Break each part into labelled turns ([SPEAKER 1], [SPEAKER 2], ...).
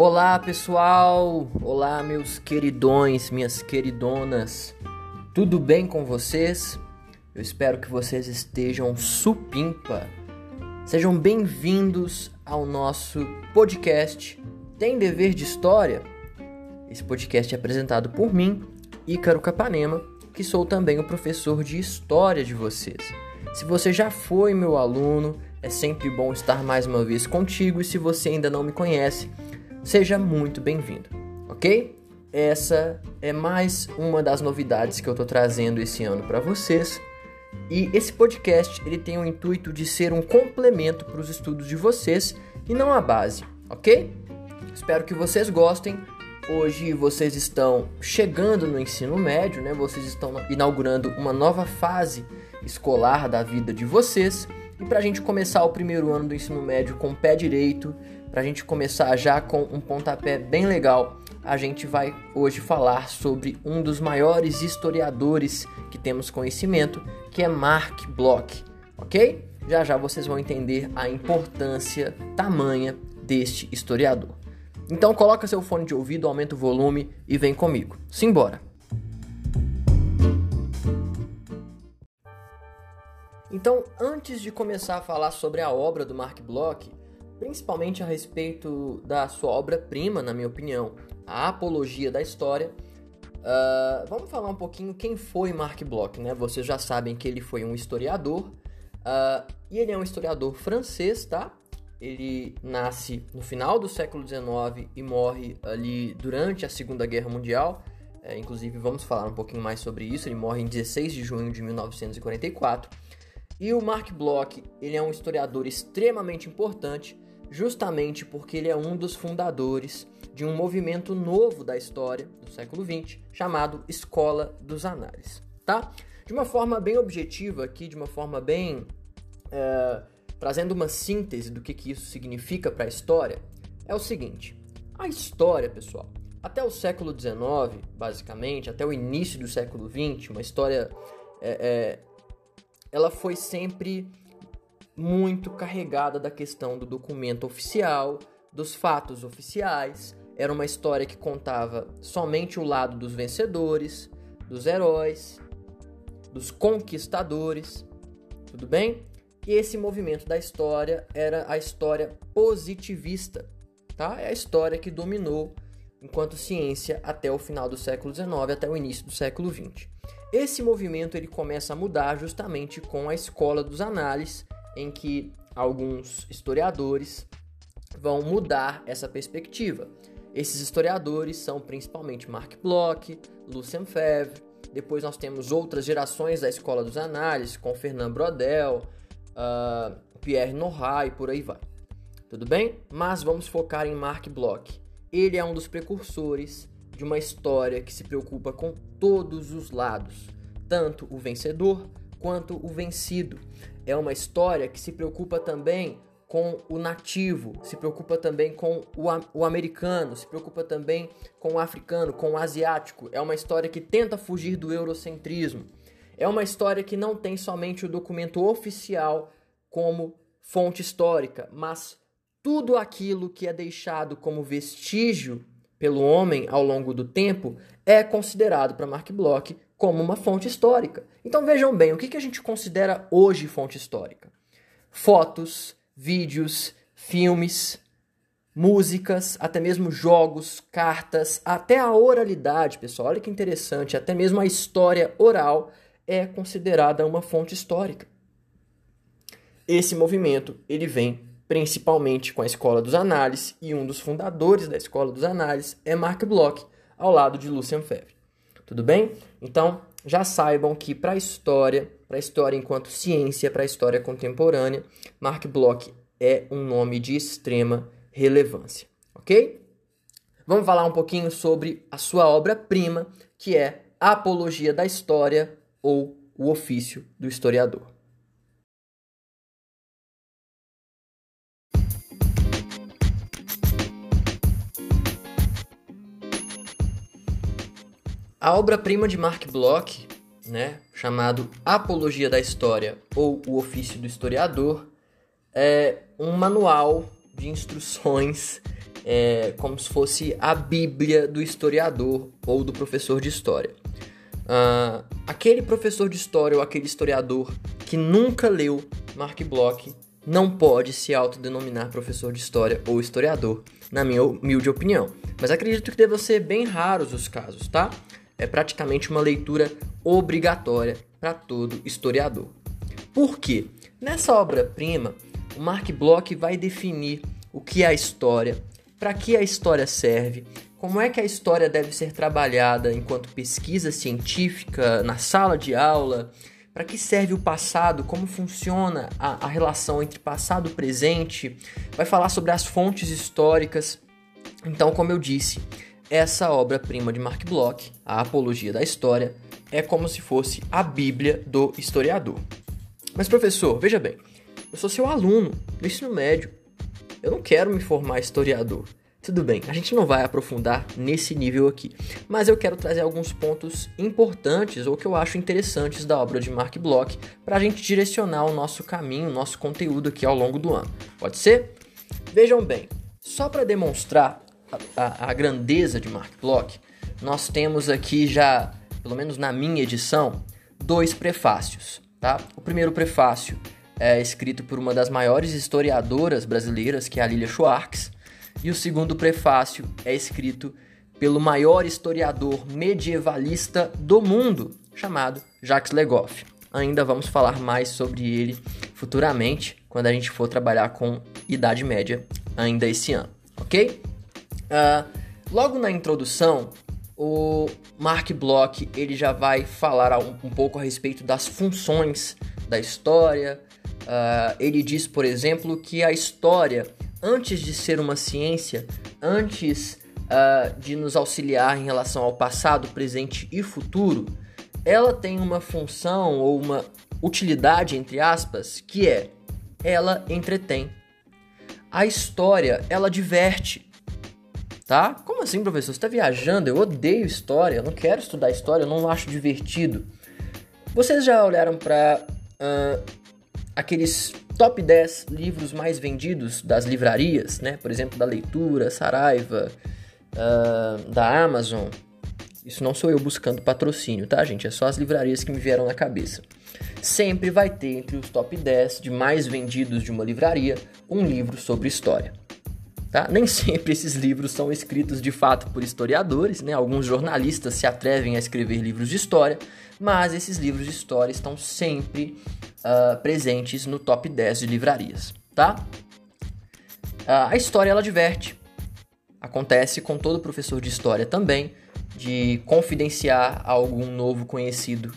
[SPEAKER 1] Olá pessoal, olá meus queridões, minhas queridonas, tudo bem com vocês? Eu espero que vocês estejam supimpa. Sejam bem-vindos ao nosso podcast Tem Dever de História. Esse podcast é apresentado por mim, Ícaro Capanema, que sou também o professor de História de vocês. Se você já foi meu aluno, é sempre bom estar mais uma vez contigo e se você ainda não me conhece, seja muito bem-vindo, ok? Essa é mais uma das novidades que eu estou trazendo esse ano para vocês. E esse podcast ele tem o intuito de ser um complemento para os estudos de vocês e não a base, ok? Espero que vocês gostem. Hoje vocês estão chegando no ensino médio, né? Vocês estão inaugurando uma nova fase escolar da vida de vocês. E para a gente começar o primeiro ano do ensino médio com o pé direito, para a gente começar já com um pontapé bem legal, a gente vai hoje falar sobre um dos maiores historiadores que temos conhecimento, que é Mark Bloch, ok? Já já vocês vão entender a importância tamanha deste historiador. Então coloca seu fone de ouvido, aumenta o volume e vem comigo. Simbora! Então, antes de começar a falar sobre a obra do Mark Bloch, principalmente a respeito da sua obra-prima, na minha opinião, a Apologia da História, uh, vamos falar um pouquinho quem foi Mark Bloch, né? Vocês já sabem que ele foi um historiador, uh, e ele é um historiador francês, tá? Ele nasce no final do século XIX e morre ali durante a Segunda Guerra Mundial. É, inclusive, vamos falar um pouquinho mais sobre isso. Ele morre em 16 de junho de 1944. E o Mark Bloch, ele é um historiador extremamente importante, justamente porque ele é um dos fundadores de um movimento novo da história do século XX, chamado Escola dos Análises, tá? De uma forma bem objetiva aqui, de uma forma bem... É, trazendo uma síntese do que, que isso significa para a história, é o seguinte. A história, pessoal, até o século XIX, basicamente, até o início do século XX, uma história é, é, ela foi sempre muito carregada da questão do documento oficial, dos fatos oficiais. Era uma história que contava somente o lado dos vencedores, dos heróis, dos conquistadores, tudo bem? E esse movimento da história era a história positivista, tá? É a história que dominou enquanto ciência até o final do século XIX, até o início do século XX. Esse movimento ele começa a mudar justamente com a escola dos análises, em que alguns historiadores vão mudar essa perspectiva. Esses historiadores são principalmente Mark Bloch, Lucien Febvre, depois nós temos outras gerações da escola dos análises, com Fernand Brodel, uh, Pierre Nora e por aí vai. Tudo bem? Mas vamos focar em Mark Bloch. Ele é um dos precursores de uma história que se preocupa com todos os lados, tanto o vencedor quanto o vencido. É uma história que se preocupa também com o nativo, se preocupa também com o, o, americano, se preocupa também com o africano, com o asiático. É uma história que tenta fugir do eurocentrismo. É uma história que não tem somente o documento oficial como fonte histórica, mas tudo aquilo que é deixado como vestígio pelo homem ao longo do tempo é considerado para Mark Bloch como uma fonte histórica. Então vejam bem, o que, que a gente considera hoje fonte histórica? Fotos, vídeos, filmes, músicas, até mesmo jogos, cartas, até a oralidade, pessoal. Olha que interessante, até mesmo a história oral é considerada uma fonte histórica. Esse movimento, ele vem principalmente com a Escola dos Análises, e um dos fundadores da Escola dos Análises é Mark Bloch, ao lado de Lucien Febvre. Tudo bem? Então, já saibam que para a história, para a história enquanto ciência, para a história contemporânea, Mark Bloch é um nome de extrema relevância, ok? Vamos falar um pouquinho sobre a sua obra-prima, que é a Apologia da História ou o Ofício do Historiador. A obra-prima de Mark Bloch, né, chamado Apologia da História ou O Ofício do Historiador, é um manual de instruções é como se fosse a Bíblia do historiador ou do professor de história. Uh, aquele professor de história ou aquele historiador que nunca leu Mark Bloch não pode se autodenominar professor de história ou historiador, na minha humilde opinião. Mas acredito que deva ser bem raros os casos, tá? É praticamente uma leitura obrigatória para todo historiador. Por quê? Nessa obra-prima, o Mark Bloch vai definir o que é a história, para que a história serve, como é que a história deve ser trabalhada enquanto pesquisa científica, na sala de aula, para que serve o passado, como funciona a, a relação entre passado e presente, vai falar sobre as fontes históricas. Então, como eu disse, essa obra-prima de Mark Bloch, a Apologia da História, é como se fosse a Bíblia do historiador. Mas, professor, veja bem, eu sou seu aluno do ensino médio. Eu não quero me formar historiador. Tudo bem, a gente não vai aprofundar nesse nível aqui, mas eu quero trazer alguns pontos importantes ou que eu acho interessantes da obra de Mark Bloch para a gente direcionar o nosso caminho, o nosso conteúdo aqui ao longo do ano. Pode ser? Vejam bem, só para demonstrar a, a, grandeza de Mark Bloch, nós temos aqui já, pelo menos na minha edição, dois prefácios. Tá? O primeiro prefácio é escrito por uma das maiores historiadoras brasileiras, que é a Lilia Schwartz, e o segundo prefácio é escrito pelo maior historiador medievalista do mundo, chamado Jacques Legoff. Ainda vamos falar mais sobre ele futuramente, quando a gente for trabalhar com Idade Média, ainda esse ano, ok? Uh, logo na introdução, o Mark Bloch ele já vai falar um, um pouco a respeito das funções da história. Uh, ele diz, por exemplo, que a história antes de ser uma ciência, antes uh, de nos auxiliar em relação ao passado, presente e futuro, ela tem uma função ou uma utilidade, entre aspas, que é ela entretém. A história, ela diverte. Tá? Como assim, professor? Você está viajando? Eu odeio história, eu não quero estudar história, eu não acho divertido. Vocês já olharam para uh, aqueles top 10 livros mais vendidos das livrarias, né? Por exemplo, da Leitura, Saraiva, uh, da Amazon. Isso não sou eu buscando patrocínio, tá, gente? É só as livrarias que me vieram na cabeça. Sempre vai ter entre os top 10 de mais vendidos de uma livraria um livro sobre história. Tá? Nem sempre esses livros são escritos de fato por historiadores, né? Alguns jornalistas se atrevem a escrever livros de história, mas esses livros de história estão sempre uh, presentes no top 10 de livrarias, tá? Uh, a história ela diverte. Acontece com todo professor de história também, de confidenciar algum novo conhecido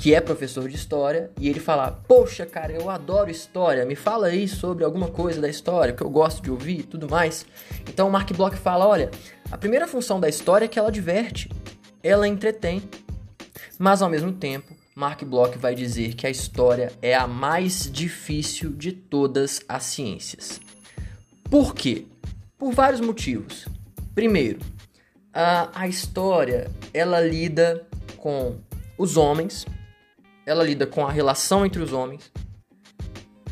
[SPEAKER 1] que é professor de história e ele falar: Poxa, cara, eu adoro história, me fala aí sobre alguma coisa da história que eu gosto de ouvir e tudo mais. Então o Mark Bloch fala: Olha, a primeira função da história é que ela diverte, ela entretém, mas ao mesmo tempo Mark Bloch vai dizer que a história é a mais difícil de todas as ciências. Por quê? Por vários motivos. Primeiro, a, a história ela lida com os homens, ela lida com a relação entre os homens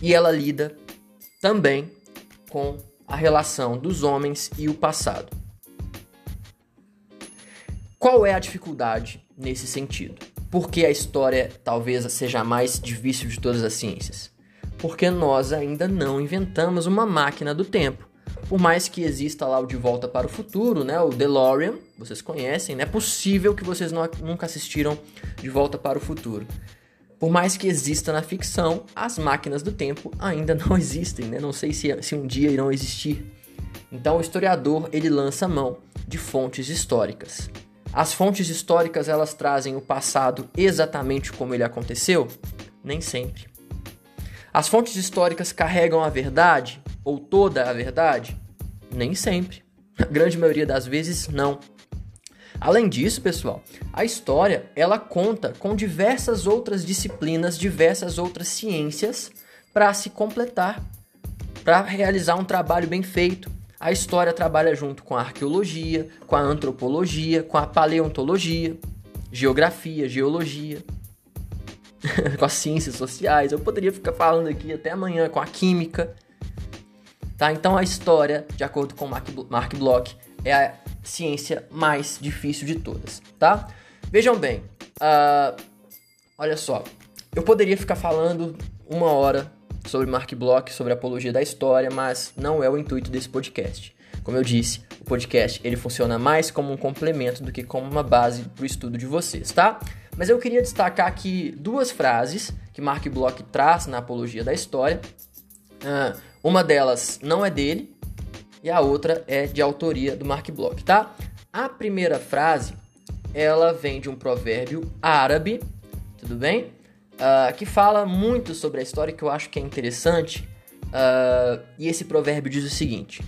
[SPEAKER 1] e ela lida também com a relação dos homens e o passado. Qual é a dificuldade nesse sentido? Por que a história talvez seja a mais difícil de todas as ciências? Porque nós ainda não inventamos uma máquina do tempo. Por mais que exista lá o De Volta para o Futuro, né, o DeLorean, vocês conhecem, não é possível que vocês não, nunca assistiram De Volta para o Futuro. Por mais que exista na ficção, as máquinas do tempo ainda não existem, né? Não sei se, se um dia irão existir. Então o historiador ele lança mão de fontes históricas. As fontes históricas elas trazem o passado exatamente como ele aconteceu? Nem sempre. As fontes históricas carregam a verdade ou toda a verdade? Nem sempre. A grande maioria das vezes não. Além disso, pessoal, a história ela conta com diversas outras disciplinas, diversas outras ciências para se completar, para realizar um trabalho bem feito. A história trabalha junto com a arqueologia, com a antropologia, com a paleontologia, geografia, geologia, com as ciências sociais. Eu poderia ficar falando aqui até amanhã com a química. Tá? Então a história, de acordo com Mark, Bloch, é a ciência mais difícil de todas, tá? Vejam bem, uh, olha só, eu poderia ficar falando uma hora sobre Mark Bloch, sobre a apologia da história, mas não é o intuito desse podcast. Como eu disse, o podcast ele funciona mais como um complemento do que como uma base para o estudo de vocês, tá? Mas eu queria destacar aqui duas frases que Mark Bloch traz na apologia da história. Uh, uma delas não é dele e a outra é de autoria do Mark Bloch, tá? A primeira frase ela vem de um provérbio árabe, tudo bem? Uh, que fala muito sobre a história que eu acho que é interessante. Uh, e esse provérbio diz o seguinte: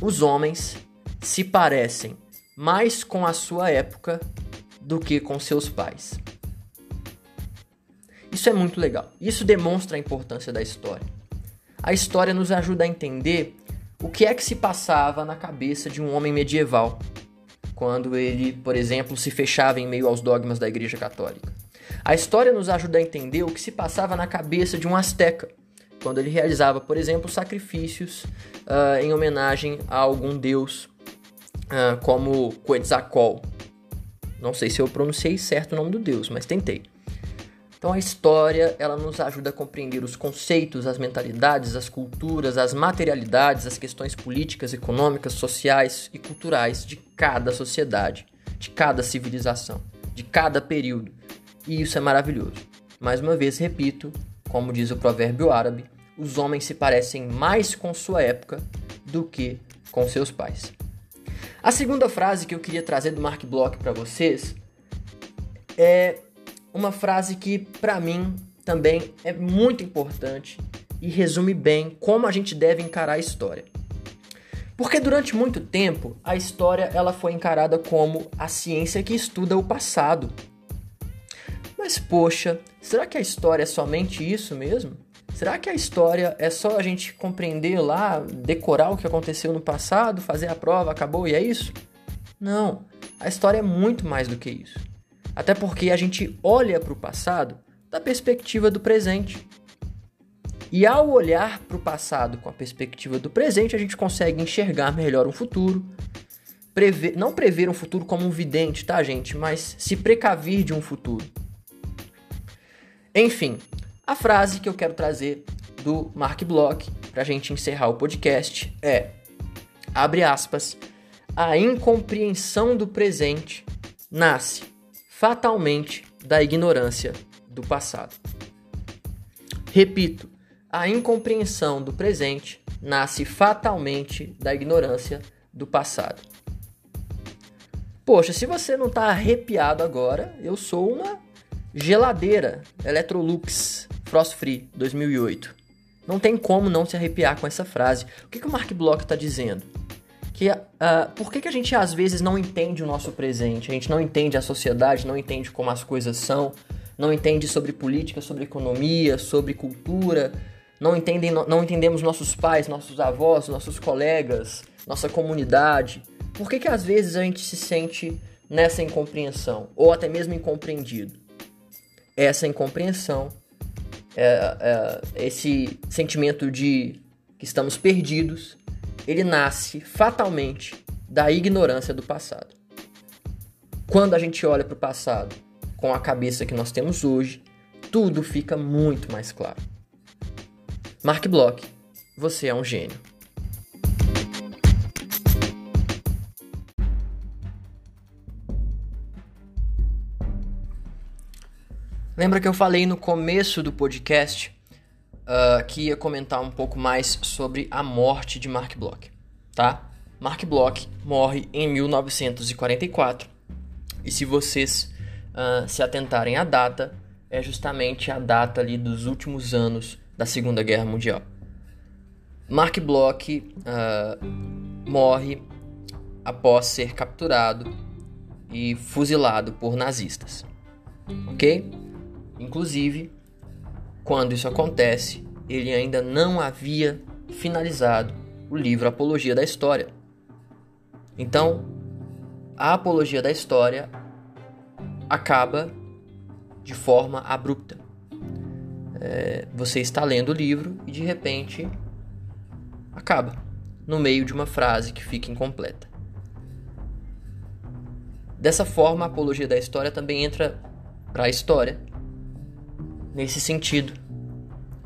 [SPEAKER 1] Os homens se parecem mais com a sua época do que com seus pais. Isso é muito legal. Isso demonstra a importância da história. A história nos ajuda a entender o que é que se passava na cabeça de um homem medieval, quando ele, por exemplo, se fechava em meio aos dogmas da Igreja Católica. A história nos ajuda a entender o que se passava na cabeça de um asteca, quando ele realizava, por exemplo, sacrifícios uh, em homenagem a algum deus, uh, como Quetzalcoatl. Não sei se eu pronunciei certo o nome do deus, mas tentei. Então a história, ela nos ajuda a compreender os conceitos, as mentalidades, as culturas, as materialidades, as questões políticas, econômicas, sociais e culturais de cada sociedade, de cada civilização, de cada período. E isso é maravilhoso. Mais uma vez repito, como diz o provérbio árabe, os homens se parecem mais com sua época do que com seus pais. A segunda frase que eu queria trazer do Mark Bloch para vocês é uma frase que para mim também é muito importante e resume bem como a gente deve encarar a história. Porque durante muito tempo a história ela foi encarada como a ciência que estuda o passado. Mas poxa, será que a história é somente isso mesmo? Será que a história é só a gente compreender lá, decorar o que aconteceu no passado, fazer a prova, acabou e é isso? Não, a história é muito mais do que isso. Até porque a gente olha para o passado da perspectiva do presente. E ao olhar para o passado com a perspectiva do presente, a gente consegue enxergar melhor um futuro. Prever, não prever um futuro como um vidente, tá, gente? Mas se precaver de um futuro. Enfim, a frase que eu quero trazer do Mark Bloch para a gente encerrar o podcast é: abre aspas, a incompreensão do presente nasce fatalmente da ignorância do passado. Repito, a incompreensão do presente nasce fatalmente da ignorância do passado. Poxa, se você não está arrepiado agora, eu sou uma geladeira Electrolux Frost Free 2008. Não tem como não se arrepiar com essa frase. O que, que o Mark Bloch está dizendo? Que uh, por que, que a gente às vezes não entende o nosso presente? A gente não entende a sociedade, não entende como as coisas são, não entende sobre política, sobre economia, sobre cultura, não, entendem, não entendemos nossos pais, nossos avós, nossos colegas, nossa comunidade. Por que, que às vezes a gente se sente nessa incompreensão, ou até mesmo incompreendido? Essa incompreensão, é, é, esse sentimento de que estamos perdidos, ele nasce fatalmente da ignorância do passado. Quando a gente olha para o passado com a cabeça que nós temos hoje, tudo fica muito mais claro. Mark Bloch, você é um gênio. Lembra que eu falei no começo do podcast uh, que ia comentar um pouco mais sobre a morte de Mark Bloch, tá? Mark Bloch morre em 1944 e se vocês uh, se atentarem à data, é justamente a data ali dos últimos anos da Segunda Guerra Mundial. Mark Bloch uh, morre após ser capturado e fuzilado por nazistas, ok? Inclusive, quando isso acontece, ele ainda não havia finalizado o livro Apologia da História. Então, a Apologia da História acaba de forma abrupta. É, você está lendo o livro e de repente acaba no meio de uma frase que fica incompleta. Dessa forma, a apologia da história também entra para a história nesse sentido,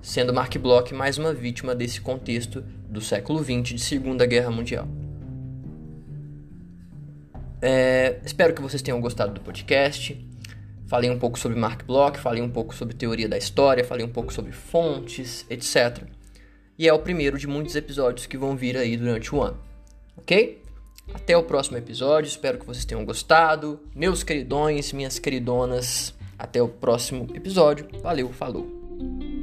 [SPEAKER 1] sendo Mark Bloch mais uma vítima desse contexto do século XX de Segunda Guerra Mundial. É, espero que vocês tenham gostado do podcast. Falei um pouco sobre Mark Bloch, falei um pouco sobre teoria da história, falei um pouco sobre fontes, etc. E é o primeiro de muitos episódios que vão vir aí durante o ano. Ok? Até o próximo episódio, espero que vocês tenham gostado. Meus queridões, minhas queridonas, até o próximo episódio. Valeu, falou!